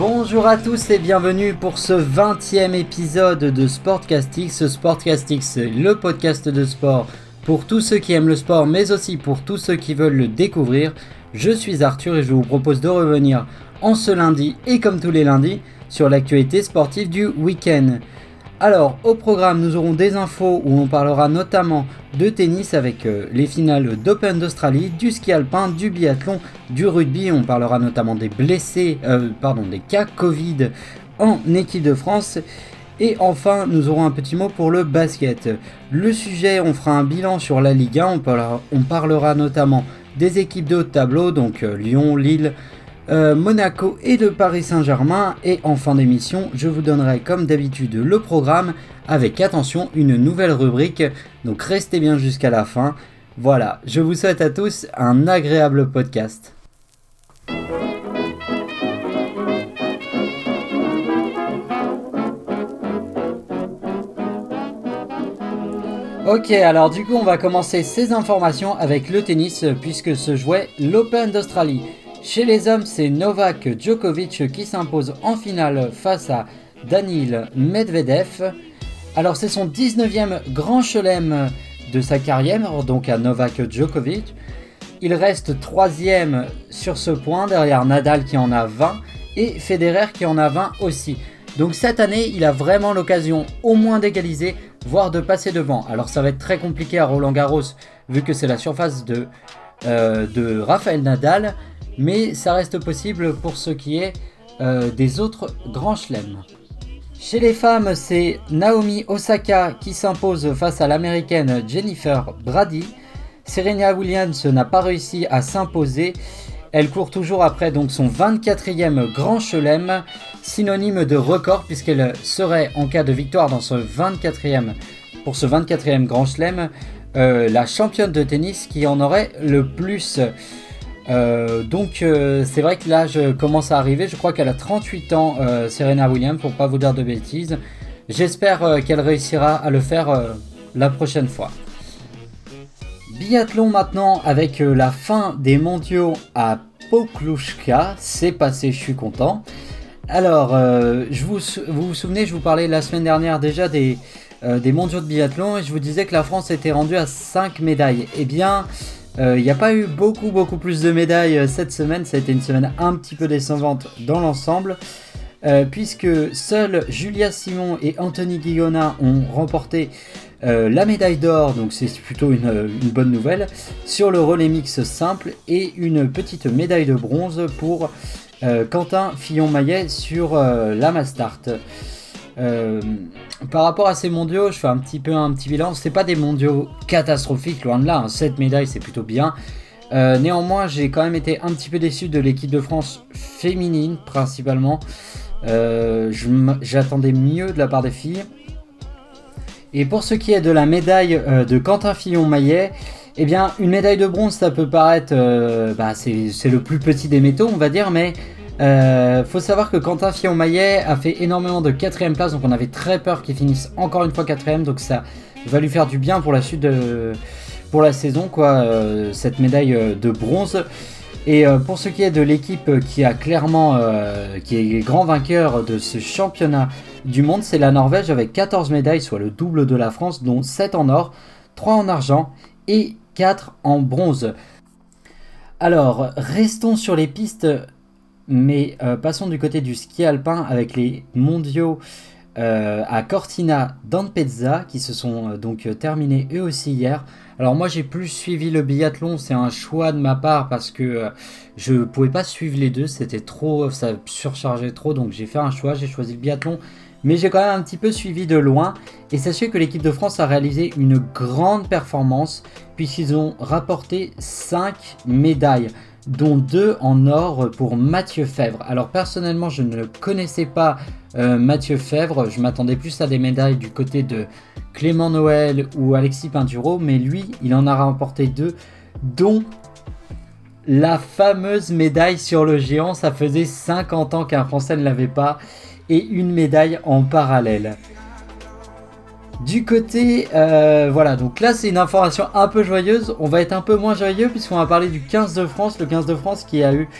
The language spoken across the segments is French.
Bonjour à tous et bienvenue pour ce 20e épisode de Sportcastix. Sportcastix, le podcast de sport pour tous ceux qui aiment le sport, mais aussi pour tous ceux qui veulent le découvrir. Je suis Arthur et je vous propose de revenir en ce lundi et comme tous les lundis sur l'actualité sportive du week-end. Alors, au programme, nous aurons des infos où on parlera notamment de tennis avec euh, les finales d'Open d'Australie, du ski alpin, du biathlon, du rugby. On parlera notamment des blessés, euh, pardon, des cas Covid en équipe de France. Et enfin, nous aurons un petit mot pour le basket. Le sujet, on fera un bilan sur la Ligue 1. On parlera, notamment des équipes de haut tableau, donc euh, Lyon, Lille, euh, Monaco et de Paris Saint-Germain. Et en fin d'émission, je vous donnerai comme d'habitude le programme avec attention une nouvelle rubrique. Donc restez bien jusqu'à la fin. Voilà, je vous souhaite à tous un agréable podcast. Ok, alors du coup on va commencer ces informations avec le tennis puisque se jouait l'Open d'Australie. Chez les hommes, c'est Novak Djokovic qui s'impose en finale face à Danil Medvedev. Alors c'est son 19e grand chelem de sa carrière, donc à Novak Djokovic. Il reste troisième sur ce point derrière Nadal qui en a 20 et Federer qui en a 20 aussi. Donc cette année, il a vraiment l'occasion au moins d'égaliser, voire de passer devant. Alors ça va être très compliqué à Roland Garros vu que c'est la surface de, euh, de Rafael Nadal mais ça reste possible pour ce qui est euh, des autres grands chelems. Chez les femmes, c'est Naomi Osaka qui s'impose face à l'américaine Jennifer Brady. Serena Williams n'a pas réussi à s'imposer. Elle court toujours après donc son 24e grand chelem, synonyme de record puisqu'elle serait en cas de victoire dans ce 24e pour ce 24e grand chelem euh, la championne de tennis qui en aurait le plus. Euh, donc euh, c'est vrai que là je commence à arriver, je crois qu'elle a 38 ans euh, Serena Williams pour pas vous dire de bêtises. J'espère qu'elle réussira à le faire la prochaine fois. Biathlon maintenant avec la fin des mondiaux à Poklushka, c'est passé, je suis content. Alors, je vous, vous souvenez, je vous parlais la semaine dernière déjà des, des mondiaux de biathlon et je vous disais que la France était rendue à 5 médailles. Eh bien, euh, il n'y a pas eu beaucoup beaucoup plus de médailles euh, cette semaine, ça a été une semaine un petit peu décevante dans l'ensemble. Euh, puisque seuls Julia Simon et Anthony Guillona ont remporté la médaille d'or, donc c'est plutôt une, bonne nouvelle, sur le relais mix simple et une petite médaille de bronze pour Quentin Fillon-Maillet sur la Mastart. Euh, par rapport à ces mondiaux, je fais un petit peu un petit bilan. C'est pas des mondiaux catastrophiques, loin de là. 7 hein. médailles, c'est plutôt bien. Euh, néanmoins, j'ai quand même été un petit peu déçu de l'équipe de France féminine, principalement. Euh, j'attendais mieux de la part des filles. Et pour ce qui est de la médaille de Quentin Fillon-Maillet, eh bien, une médaille de bronze, ça peut paraître, bah, c'est le plus petit des métaux, on va dire, mais euh, faut savoir que Quentin Fillon-Maillet a fait énormément de quatrième place, donc on avait très peur qu'il finisse encore une fois quatrième, donc ça va lui faire du bien pour la suite de, pour la saison, quoi, euh, cette médaille euh, de bronze. Et pour ce qui est de l'équipe qui a clairement, qui est grand vainqueur de ce championnat du monde, c'est la Norvège avec 14 médailles, soit le double de la France, dont 7 en or, 3 en argent et 4 en bronze. Alors, restons sur les pistes mais euh, passons du côté du ski alpin avec les mondiaux euh, à Cortina d'Ampezza qui se sont euh, donc terminés eux aussi hier. Alors moi j'ai plus suivi le biathlon, c'est un choix de ma part parce que je ne pouvais pas suivre les deux, c'était trop, ça surchargeait trop, donc j'ai fait un choix, j'ai choisi le biathlon, mais j'ai quand même un petit peu suivi de loin. Et sachez que l'équipe de France a réalisé une grande performance puisqu'ils ont rapporté 5 médailles dont deux en or pour Mathieu Fèvre. Alors personnellement, je ne connaissais pas euh, Mathieu Fèvre, je m'attendais plus à des médailles du côté de Clément Noël ou Alexis Pinturo, mais lui, il en a remporté deux, dont la fameuse médaille sur le géant, ça faisait 50 ans qu'un Français ne l'avait pas, et une médaille en parallèle. Du côté, euh, voilà, donc là c'est une information un peu joyeuse. On va être un peu moins joyeux puisqu'on va parler du 15 de France, le 15 de France qui a eu,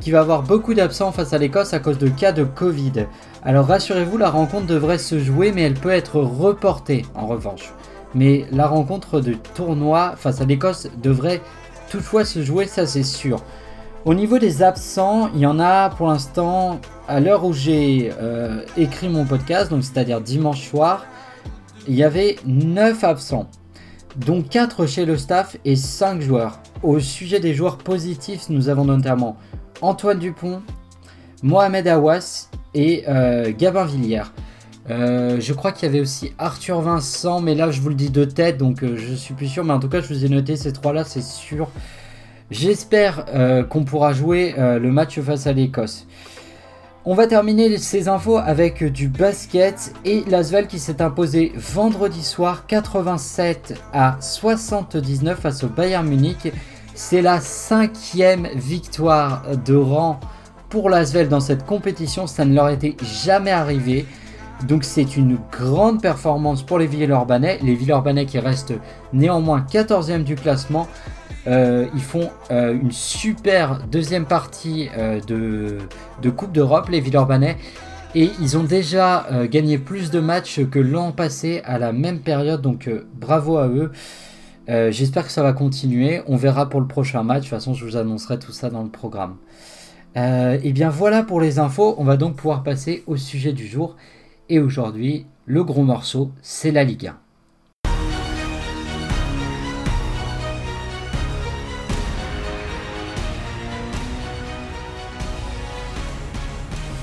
qui va avoir beaucoup d'absents face à l'Écosse à cause de cas de Covid. Alors rassurez-vous, la rencontre devrait se jouer, mais elle peut être reportée en revanche. Mais la rencontre de tournoi face à l'Écosse devrait toutefois se jouer, ça c'est sûr. Au niveau des absents, il y en a pour l'instant, à l'heure où j'ai euh, écrit mon podcast, donc c'est-à-dire dimanche soir, il y avait 9 absents, dont 4 chez le staff et 5 joueurs. Au sujet des joueurs positifs, nous avons notamment Antoine Dupont, Mohamed Awas et euh, Gabin Villière. Euh, je crois qu'il y avait aussi Arthur Vincent, mais là je vous le dis de tête, donc euh, je suis plus sûr. Mais en tout cas, je vous ai noté ces trois-là, c'est sûr. J'espère qu'on pourra jouer le match face à l'Écosse. On va terminer ces infos avec du basket et l'Asvel qui s'est imposé vendredi soir 87 à 79 face au Bayern Munich. C'est la cinquième victoire de rang pour l'Asvel dans cette compétition. Ça ne leur était jamais arrivé. Donc c'est une grande performance pour les Villeurbanais. Les Villeurbanais qui restent néanmoins 14e du classement. Euh, ils font euh, une super deuxième partie euh, de, de, Coupe d'Europe, les Villeurbanais. Et ils ont déjà gagné plus de matchs que l'an passé à la même période. Donc bravo à eux. J'espère que ça va continuer. On verra pour le prochain match. De toute façon, je vous annoncerai tout ça dans le programme. et eh bien voilà pour les infos. On va donc pouvoir passer au sujet du jour. Et aujourd'hui, le gros morceau, c'est la Ligue 1.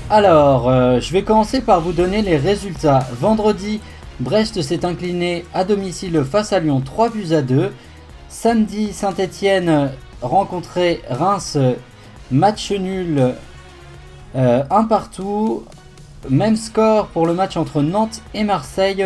Alors, euh, je vais commencer par vous donner les résultats. Vendredi, Brest s'est incliné à domicile face à Lyon 3 buts à 2. Samedi, Saint-Etienne rencontrait Reims, match nul 1 euh, partout. Même score pour le match entre Nantes et Marseille.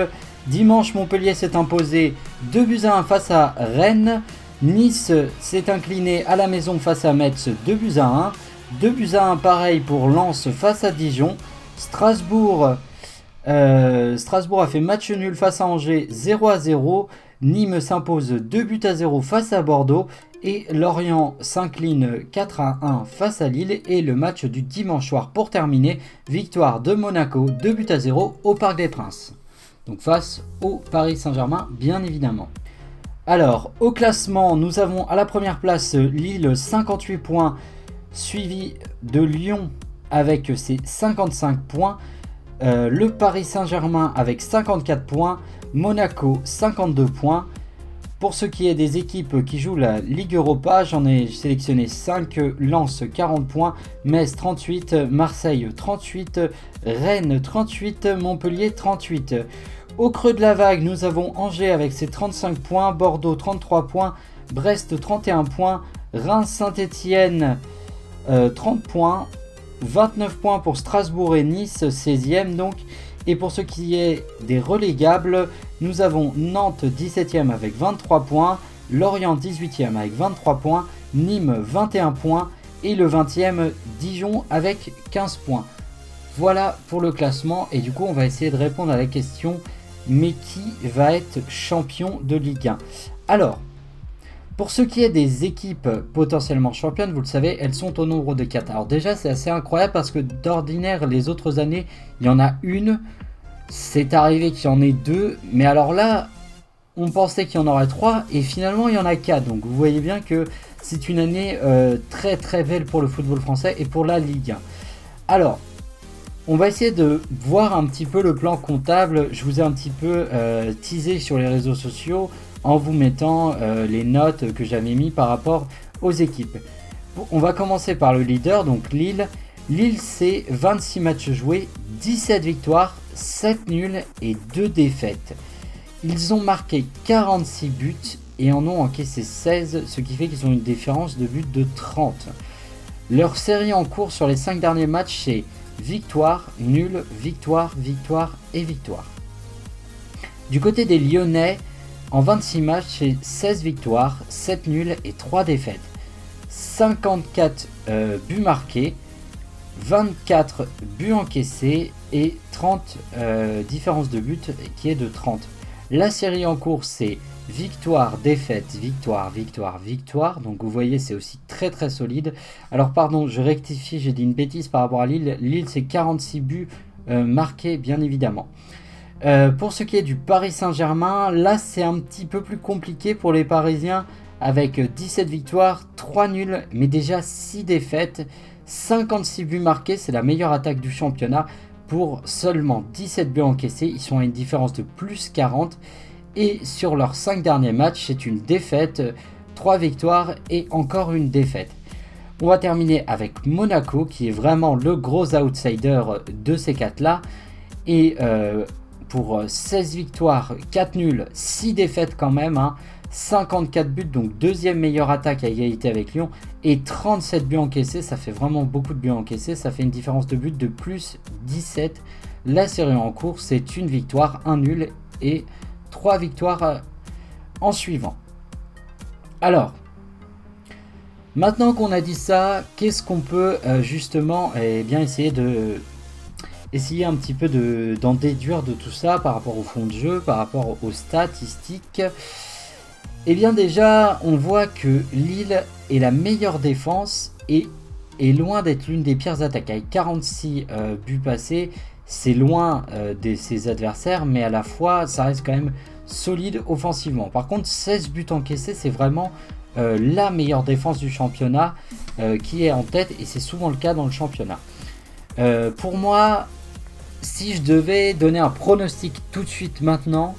Dimanche, Montpellier s'est imposé 2 buts à 1 face à Rennes. Nice s'est incliné à la maison face à Metz 2 buts à 1. 2 buts à 1 pareil pour Lens face à Dijon. Strasbourg euh, Strasbourg a fait match nul face à Angers 0 à 0. Nîmes s'impose 2 buts à 0 face à Bordeaux. Et Lorient s'incline 4 à 1 face à Lille. Et le match du dimanche soir pour terminer, victoire de Monaco 2 buts à 0 au Parc des Princes. Donc face au Paris Saint-Germain, bien évidemment. Alors, au classement, nous avons à la première place Lille 58 points, suivi de Lyon avec ses 55 points. Euh, le Paris Saint-Germain avec 54 points, Monaco 52 points. Pour ce qui est des équipes qui jouent la Ligue Europa, j'en ai sélectionné 5, Lens 40 points, Metz 38, Marseille 38, Rennes 38, Montpellier 38. Au creux de la vague, nous avons Angers avec ses 35 points, Bordeaux 33 points, Brest 31 points, Reims Saint-Étienne 30 points, 29 points pour Strasbourg et Nice, 16e donc. Et pour ce qui est des relégables, nous avons Nantes 17e avec 23 points, Lorient 18e avec 23 points, Nîmes 21 points et le 20e Dijon avec 15 points. Voilà pour le classement et du coup on va essayer de répondre à la question mais qui va être champion de Ligue 1 Alors, pour ce qui est des équipes potentiellement championnes, vous le savez, elles sont au nombre de 4. Alors déjà, c'est assez incroyable parce que d'ordinaire, les autres années, il y en a une. C'est arrivé qu'il y en ait deux. Mais alors là, on pensait qu'il y en aurait trois et finalement, il y en a quatre. Donc vous voyez bien que c'est une année euh, très très belle pour le football français et pour la Ligue 1. Alors, on va essayer de voir un petit peu le plan comptable. Je vous ai un petit peu euh, teasé sur les réseaux sociaux en vous mettant euh, les notes que j'avais mis par rapport aux équipes. On va commencer par le leader, donc Lille. Lille, c'est 26 matchs joués, 17 victoires, 7 nuls et 2 défaites. Ils ont marqué 46 buts et en ont encaissé 16, ce qui fait qu'ils ont une différence de but de 30. Leur série en cours sur les 5 derniers matchs, c'est victoire, nul, victoire, victoire et victoire. Du côté des Lyonnais, en 26 matchs, c'est 16 victoires, 7 nuls et 3 défaites. 54 euh, buts marqués, 24 buts encaissés et 30 euh, différences de but qui est de 30. La série en cours, c'est victoire, défaite, victoire, victoire, victoire. Donc vous voyez, c'est aussi très très solide. Alors pardon, je rectifie, j'ai dit une bêtise par rapport à Lille. Lille, c'est 46 buts euh, marqués, bien évidemment. Euh, pour ce qui est du Paris Saint-Germain, là c'est un petit peu plus compliqué pour les Parisiens avec 17 victoires, 3 nuls, mais déjà 6 défaites, 56 buts marqués, c'est la meilleure attaque du championnat pour seulement 17 buts encaissés, ils sont à une différence de plus 40 et sur leurs 5 derniers matchs, c'est une défaite, 3 victoires et encore une défaite. On va terminer avec Monaco qui est vraiment le gros outsider de ces 4 là et euh, pour 16 victoires, 4 nuls, 6 défaites quand même. 54 hein. buts, donc deuxième meilleure attaque à égalité avec Lyon. Et 37 buts encaissés, ça fait vraiment beaucoup de buts encaissés. Ça fait une différence de but de plus 17. La série en cours, c'est une victoire, un nul et 3 victoires euh, en suivant. Alors, maintenant qu'on a dit ça, qu'est-ce qu'on peut euh, justement eh bien, essayer de essayer un petit peu d'en déduire de tout ça par rapport au fond de jeu, par rapport aux statistiques. Eh bien déjà, on voit que Lille est la meilleure défense et est loin d'être l'une des pires attaques. Avec 46 euh, buts passés, c'est loin euh, de ses adversaires, mais à la fois, ça reste quand même solide offensivement. Par contre, 16 buts encaissés, c'est vraiment euh, la meilleure défense du championnat qui est en tête, et c'est souvent le cas dans le championnat. pour moi, si je devais donner un pronostic tout de suite maintenant,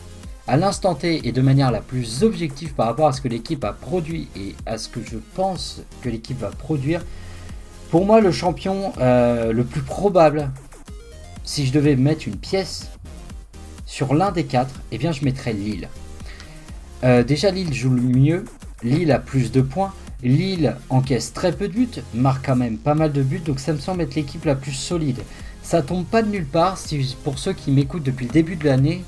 à l'instant T et de manière la plus objective par rapport à ce que l'équipe a produit et à ce que je pense que l'équipe va produire, pour moi le champion euh, le plus probable, si je devais mettre une pièce sur l'un des quatre, eh bien je mettrais Lille. Euh, déjà Lille joue le mieux, Lille a plus de points, Lille encaisse très peu de buts, marque quand même pas mal de buts, donc ça me semble être l'équipe la plus solide. Ça tombe pas de nulle part. Pour ceux qui m'écoutent depuis le début de l'année,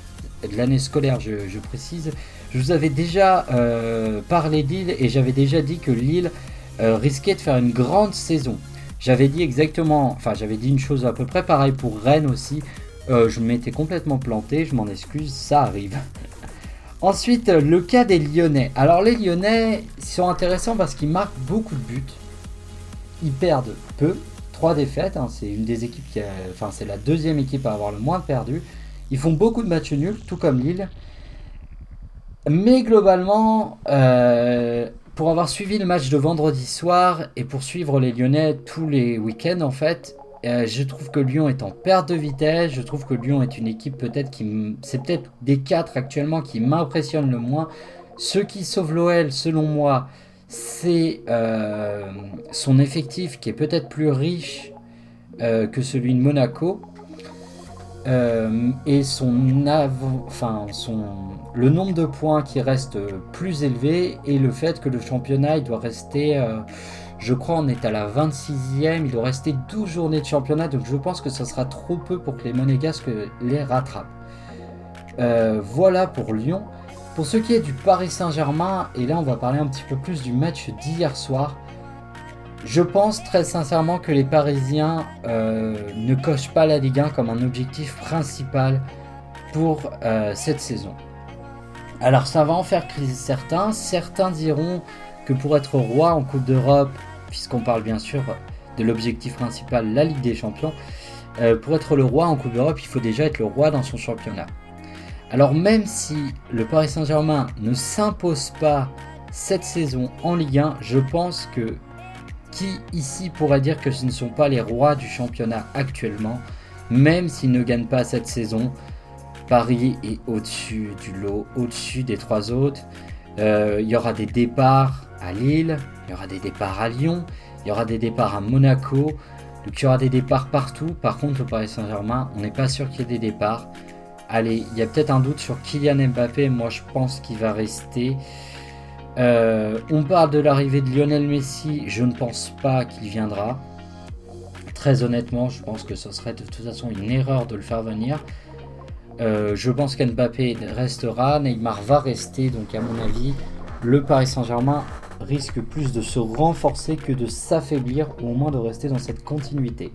de l'année scolaire, je, précise, je vous avais déjà euh, parlé d'Lille et j'avais déjà dit que Lille euh, risquait de faire une grande saison. J'avais dit exactement, enfin j'avais dit une chose à peu près pareil pour Rennes aussi. Euh, je m'étais complètement planté, je m'en excuse, ça arrive. Ensuite, le cas des Lyonnais. Alors les Lyonnais sont intéressants parce qu'ils marquent beaucoup de buts. Ils perdent peu, trois défaites. Hein. c'est une des équipes qui enfin c'est la deuxième équipe à avoir le moins perdu. Ils font beaucoup de matchs nuls, tout comme Lille. Mais globalement, euh, pour avoir suivi le match de vendredi soir et pour suivre les Lyonnais tous les week-ends en fait, euh, je trouve que Lyon est en perte de vitesse. Je trouve que Lyon est une équipe peut-être qui, c'est peut-être des quatre actuellement qui m'impressionnent le moins. Ce qui sauve l'OL, selon moi, c'est euh, son effectif qui est peut-être plus riche euh, que celui de Monaco. Euh, et son, enfin, son, le nombre de points qui reste plus élevé et le fait que le championnat il doit rester, je crois on est à la 26e, il doit rester 12 journées de championnat donc je pense que ce sera trop peu pour que les Monégasques les rattrapent. voilà pour Lyon. Pour ce qui est du Paris Saint-Germain, et là on va parler un petit peu plus du match d'hier soir, je pense très sincèrement que les Parisiens euh, ne cochent pas la Ligue 1 comme un objectif principal pour euh, cette saison. Alors ça va en faire criser certains. Certains diront que pour être roi en Coupe d'Europe, puisqu'on parle bien sûr de l'objectif principal, la Ligue des Champions, euh, pour être le roi en Coupe d'Europe, il faut déjà être le roi dans son championnat. Alors même si le Paris Saint-Germain ne s'impose pas cette saison en Ligue 1, je pense que qui ici pourrait dire que ce ne sont pas les rois du championnat actuellement, même s'ils ne gagnent pas cette saison, Paris est au-dessus du lot, au-dessus des trois autres. Euh, il y aura des départs à Lille, il y aura des départs à Lyon, il y aura des départs à Monaco, donc il y aura des départs partout. Par contre, le Paris Saint-Germain, on n'est pas sûr qu'il y ait des départs. Allez, il y a peut-être un doute sur Kylian Mbappé. Moi, je pense qu'il va rester. Euh, on parle de l'arrivée de Lionel Messi. Je ne pense pas qu'il viendra. Très honnêtement, je pense que ce serait de toute façon une erreur de le faire venir. Euh, je pense qu'Mbappé restera. Neymar va rester. Donc, à mon avis, le Paris Saint-Germain risque plus de se renforcer que de s'affaiblir, ou au moins de rester dans cette continuité.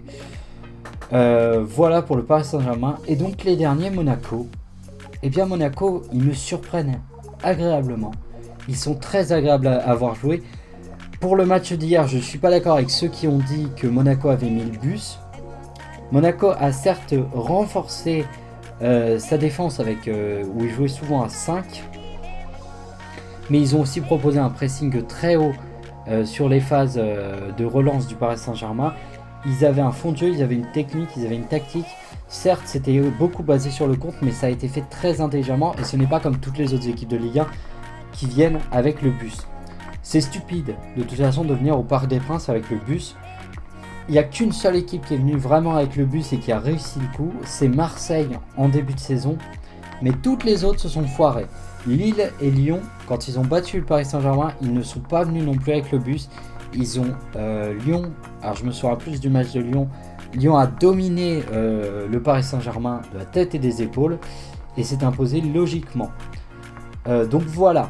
Euh, voilà pour le Paris Saint-Germain. Et donc les derniers, Monaco. eh bien Monaco, ils me surprennent agréablement. Ils sont très agréables à avoir joué. Pour le match d'hier, je ne suis pas d'accord avec ceux qui ont dit que Monaco avait mis le bus. Monaco a certes renforcé euh, sa défense avec euh, où il jouait souvent à 5, mais ils ont aussi proposé un pressing très haut sur les phases de relance du Paris Saint-Germain. Ils avaient un fond de jeu, ils avaient une technique, ils avaient une tactique. Certes, c'était beaucoup basé sur le compte, mais ça a été fait très intelligemment et ce n'est pas comme toutes les autres équipes de Ligue 1 qui viennent avec le bus. C'est stupide de toute façon de venir au Parc des Princes avec le bus. Il n'y a qu'une seule équipe qui est venue vraiment avec le bus et qui a réussi le coup, c'est Marseille en début de saison. Mais toutes les autres se sont foirées. Lille et Lyon, quand ils ont battu le Paris Saint-Germain, ils ne sont pas venus non plus avec le bus. Ils ont euh, Lyon, alors je me souviens plus du match de Lyon. Lyon a dominé euh, le Paris Saint-Germain de la tête et des épaules et s'est imposé logiquement. Euh, donc voilà.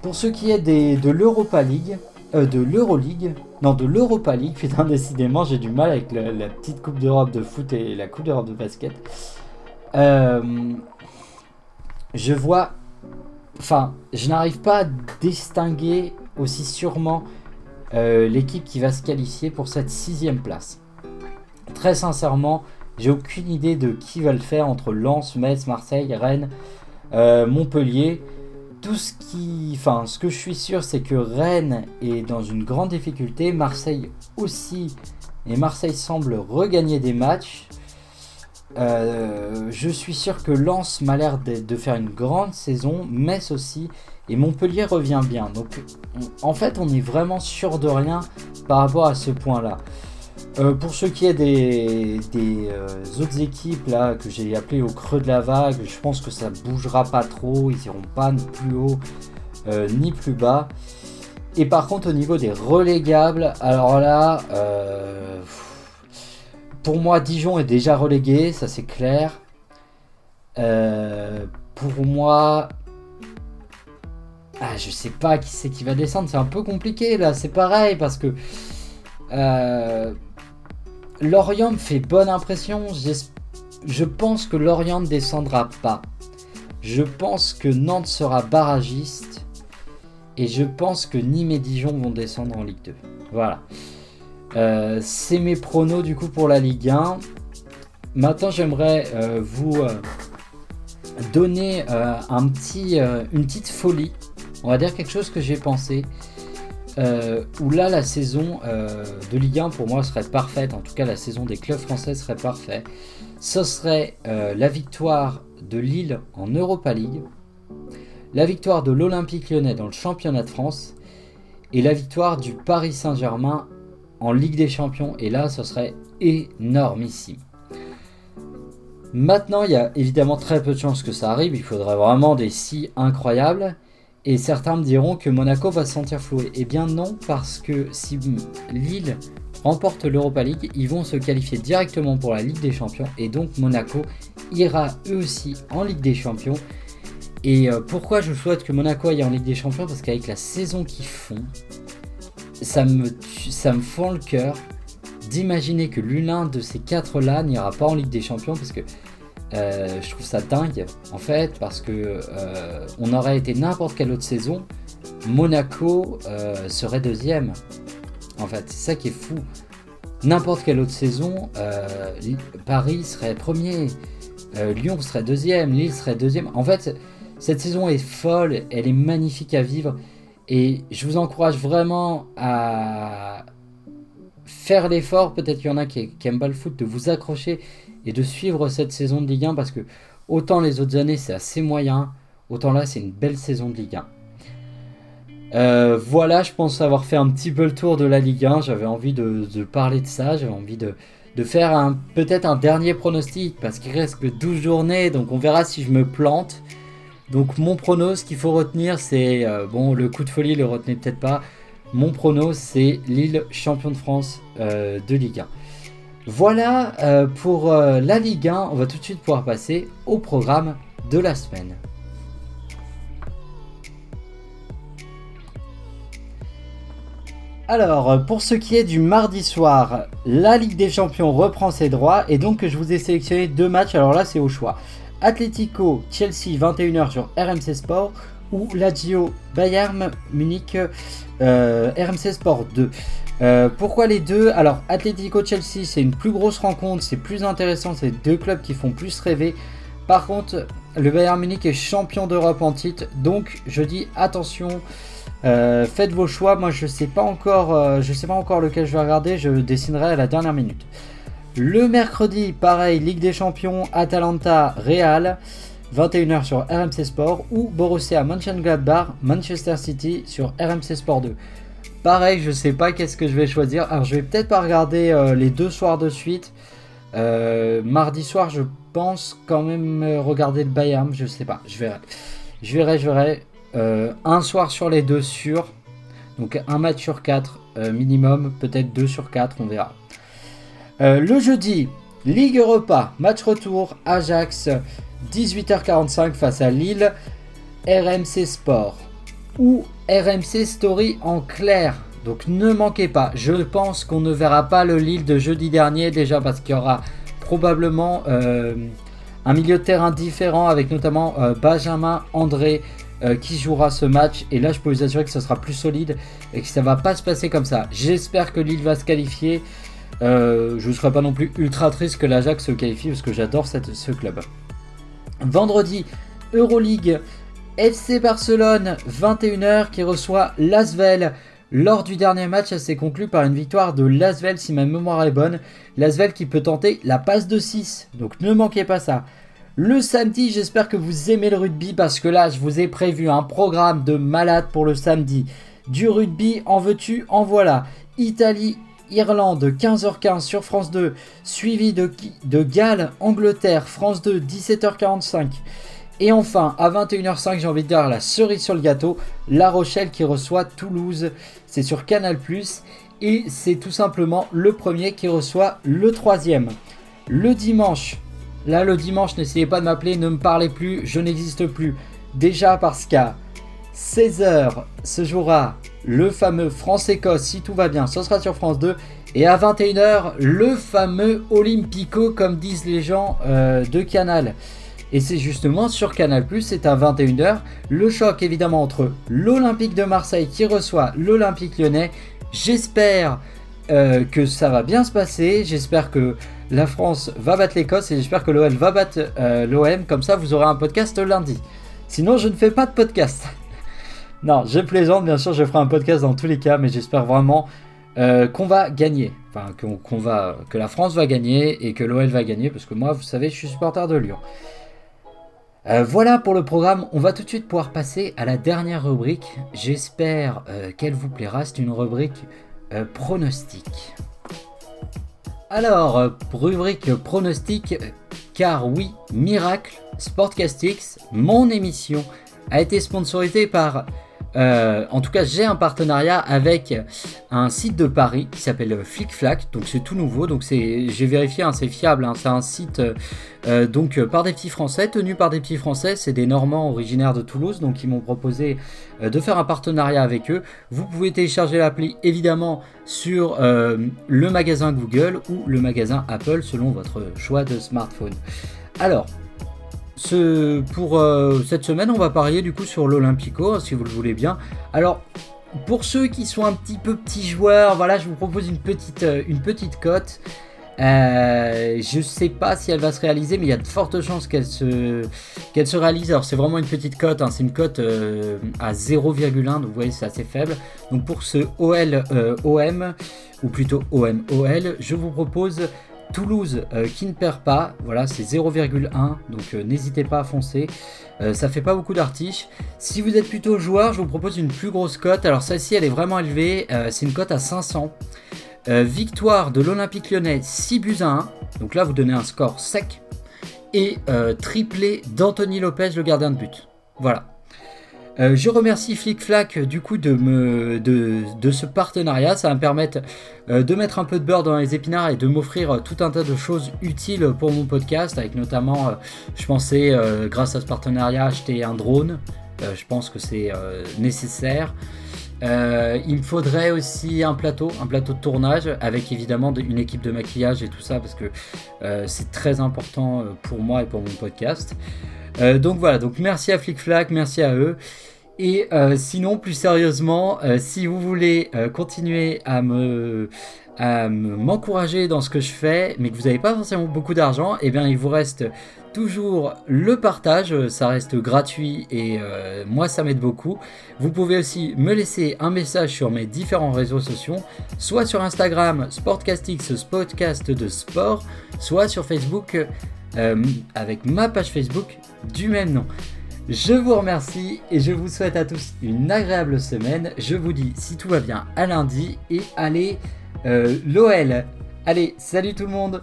Pour ce qui est de l'Europa League, de l'Euroleague, non de l'Europa League, putain décidément j'ai du mal avec la petite Coupe d'Europe de foot et la Coupe d'Europe de basket. je vois, enfin, je n'arrive pas à distinguer aussi sûrement euh, l'équipe qui va se qualifier pour cette sixième place. Très sincèrement, j'ai aucune idée de qui va le faire entre Lens, Metz, Marseille, Rennes, euh, Montpellier. Tout ce qui, enfin, ce que je suis sûr, c'est que Rennes est dans une grande difficulté, Marseille aussi, et Marseille semble regagner des matchs. Euh, je suis sûr que Lens m'a l'air de, faire une grande saison, Metz aussi, et Montpellier revient bien. Donc en fait, on est vraiment sûr de rien par rapport à ce point-là. Euh, pour ce qui est des, euh, autres équipes là que j'ai appelées au creux de la vague, je pense que ça bougera pas trop, ils iront pas plus haut euh, ni plus bas. Et par contre au niveau des relégables, alors là, pour moi Dijon est déjà relégué, ça c'est clair. pour moi, ah, je sais pas qui c'est qui va descendre, c'est un peu compliqué là, c'est pareil parce que euh, Lorient fait bonne impression. Je pense que Lorient ne descendra pas. Je pense que Nantes sera barragiste. Et je pense que Nîmes et Dijon vont descendre en Ligue 2. Voilà. Euh, c'est mes pronos du coup pour la Ligue 1. Maintenant, j'aimerais euh, vous donner une petite folie on va dire quelque chose que j'ai pensé. Euh, où là la saison euh, de Ligue 1 pour moi serait parfaite, en tout cas la saison des clubs français serait parfaite. Ce serait euh, la victoire de Lille en Europa League, la victoire de l'Olympique lyonnais dans le championnat de France et la victoire du Paris Saint-Germain en Ligue des Champions. Et là ce serait énormissime. Maintenant, il y a évidemment très peu de chances que ça arrive. Il faudrait vraiment des si incroyables. Et certains me diront que Monaco va se sentir floué. Eh bien non, parce que si Lille remporte l'Europa League, ils vont se qualifier directement pour la Ligue des Champions. Et donc Monaco ira eux aussi en Ligue des Champions. Et euh, pourquoi je souhaite que Monaco aille en Ligue des Champions? Parce qu'avec la saison qu'ils font, ça me, ça me fend le cœur d'imaginer que l'un de ces quatre-là n'ira pas en Ligue des Champions. Parce que euh, je trouve ça dingue en fait parce que euh, on aurait été n'importe quelle autre saison, Monaco euh, serait deuxième. En fait, c'est ça qui est fou. N'importe quelle autre saison, Paris serait premier, Lyon serait deuxième, Lille serait deuxième. En fait, cette saison est folle, elle est magnifique à vivre et je vous encourage vraiment à faire l'effort. Peut-être qu'il y en a qui, qui aiment pas le foot, de vous accrocher et de suivre cette saison de Ligue 1 parce que autant les autres années c'est assez moyen, autant là c'est une belle saison de Ligue 1. Euh, voilà, je pense avoir fait un petit peu le tour de la Ligue 1. J'avais envie de, parler de ça. J'avais envie de, faire peut-être un dernier pronostic parce qu'il reste que 12 journées. Donc on verra si je me plante. Donc mon pronos, ce qu'il faut retenir, c'est euh, bon, le coup de folie, le retenez peut-être pas. Mon pronos, c'est Lille champion de France euh, de Ligue 1. Voilà euh, pour euh, la Ligue 1. On va tout de suite pouvoir passer au programme de la semaine. Alors, pour ce qui est du mardi soir, la Ligue des Champions reprend ses droits et donc je vous ai sélectionné deux matchs. Alors là, c'est au choix. Atlético Chelsea 21h sur RMC Sport ou Lazio Bayern Munich RMC Sport 2. pourquoi les deux? Alors Atlético Chelsea c'est une plus grosse rencontre, c'est plus intéressant, c'est deux clubs qui font plus rêver. Par contre, le Bayern Munich est champion d'Europe en titre, donc je dis attention, euh, faites vos choix. Moi, je sais euh, sais pas encore lequel je vais regarder. Je dessinerai à la dernière minute. Le mercredi, pareil, Ligue des Champions, Atalanta, Real, 21h sur RMC Sport ou Borussia Mönchengladbach, Manchester City sur RMC Sport 2. Pareil, je sais pas qu'est-ce que je vais choisir. Alors, je vais peut-être pas regarder euh, les deux soirs de suite. mardi soir, je pense quand même regarder le Bayern. Je sais pas, je verrai. Je verrai, je verrai. Euh, un soir sur les deux sur. Donc un match sur quatre euh, minimum, peut-être deux sur quatre, on verra. Euh, le jeudi, Ligue Europa, match retour, Ajax, 18h45 face à Lille, RMC Sport ou RMC Story en clair. Donc ne manquez pas, je pense qu'on ne verra pas le Lille de jeudi dernier déjà parce qu'il y aura probablement un milieu de terrain différent avec notamment Benjamin André euh, qui jouera ce match. Et là, je peux vous assurer que ça sera plus solide et que ça va pas se passer comme ça. J'espère que Lille va se qualifier. Euh, je ne serai pas non plus ultra triste que l'Ajax se qualifie parce que j'adore ce club. Vendredi, Euroleague, FC Barcelone, 21h, qui reçoit Lasvel. Lors du dernier match, ça s'est conclu par une victoire de Lasvel, si ma mémoire est bonne. Lasvel qui peut tenter la passe de 6. Donc ne manquez pas ça. Le samedi, j'espère que vous aimez le rugby parce que là, je vous ai prévu un programme de malade pour le samedi. Du rugby, en veux-tu, en voilà. Italie, Irlande, 15h15 sur France 2, suivi de, Galles, Angleterre, France 2, 17h45. Et enfin, à 21h05, j'ai envie de dire la cerise sur le gâteau, La Rochelle qui reçoit Toulouse. C'est sur Canal ⁇ et c'est tout simplement le premier qui reçoit le troisième. Le dimanche, Là, le dimanche, n'essayez pas de m'appeler, ne me parlez plus, je n'existe plus. Déjà parce qu'à 16h se jouera le fameux France-Écosse, si tout va bien, ce sera sur France 2. Et à 21h, le fameux Olympico, comme disent les gens euh, de Canal. Et c'est justement sur Canal, c'est à 21h. Le choc évidemment entre l'Olympique de Marseille qui reçoit l'Olympique lyonnais. J'espère euh, que ça va bien se passer. J'espère que la France va battre l'Écosse et j'espère que l'OL va battre euh, l'OM. Comme ça, vous aurez un podcast lundi. Sinon, je ne fais pas de podcast. Non, je plaisante, bien sûr, je ferai un podcast dans tous les cas, mais j'espère vraiment euh, qu'on va gagner. Enfin, qu'on va, que la France va gagner et que l'OL va gagner, parce que moi, vous savez, je suis supporter de Lyon. Euh, voilà pour le programme, on va tout de suite pouvoir passer à la dernière rubrique. J'espère qu'elle vous plaira, c'est une rubrique pronostic. Alors, euh, rubrique pronostic, car oui, Miracle Sportcastix, mon émission, a été sponsorisée par euh, en tout cas, j'ai un partenariat avec un site de Paris qui s'appelle FlickFlack. Donc c'est tout nouveau. Donc c'est, j'ai vérifié, hein, c'est fiable. Hein. c'est un site euh, donc par des petits Français, tenu par des petits Français. C'est des Normands originaires de Toulouse, donc ils m'ont proposé euh, de faire un partenariat avec eux. Vous pouvez télécharger l'appli évidemment sur le magasin Google ou le magasin Apple selon votre choix de smartphone. Alors, pour euh, cette semaine, on va parier du coup sur l'Olympico, si vous le voulez bien. Alors, pour ceux qui sont un petit peu petits joueurs, voilà, je vous propose une petite, euh, une petite cote. Euh, je sais pas si elle va se réaliser, mais il y a de fortes chances qu'elle se, qu'elle se réalise. Alors c'est vraiment une petite cote, hein. c'est une cote à 0,1, donc vous voyez c'est assez faible. Donc pour ce OL OM, ou plutôt OM OL, je vous propose Toulouse euh, qui ne perd pas, voilà, c'est 0,1, donc euh, n'hésitez pas à foncer. Euh, ça fait pas beaucoup d'artiches. Si vous êtes plutôt joueur, je vous propose une plus grosse cote. Alors celle-ci, elle est vraiment élevée, c'est une cote à 500. victoire de l'Olympique lyonnais 6 buts à 1, donc là vous donnez un score sec. Et triplé d'Anthony Lopez, le gardien de but. Voilà. Euh, je remercie FlickFlack du coup de, ce partenariat. Ça va me permettre euh, de mettre un peu de beurre dans les épinards et de m'offrir tout un tas de choses utiles pour mon podcast. Avec notamment, euh, je pensais, grâce à ce partenariat, acheter un drone. je pense que c'est nécessaire. Euh, il me faudrait aussi un plateau, un plateau de tournage avec évidemment une équipe de maquillage et tout ça parce que euh, c'est très important euh, pour moi et pour mon podcast. Donc voilà, donc merci à FlickFlack, merci à eux. Et sinon, plus sérieusement, si vous voulez continuer à me m'encourager dans ce que je fais, mais que vous n'avez pas forcément beaucoup d'argent, eh bien il vous reste toujours le partage, ça reste gratuit et euh, moi ça m'aide beaucoup. Vous pouvez aussi me laisser un message sur mes différents réseaux sociaux, soit sur Instagram Sportcastix, Sportcast de sport, soit sur Facebook euh, avec ma page Facebook du même nom. Je vous remercie et je vous souhaite à tous une agréable semaine. Je vous dis si tout va bien à lundi et allez euh, l'OL. Allez, salut tout le monde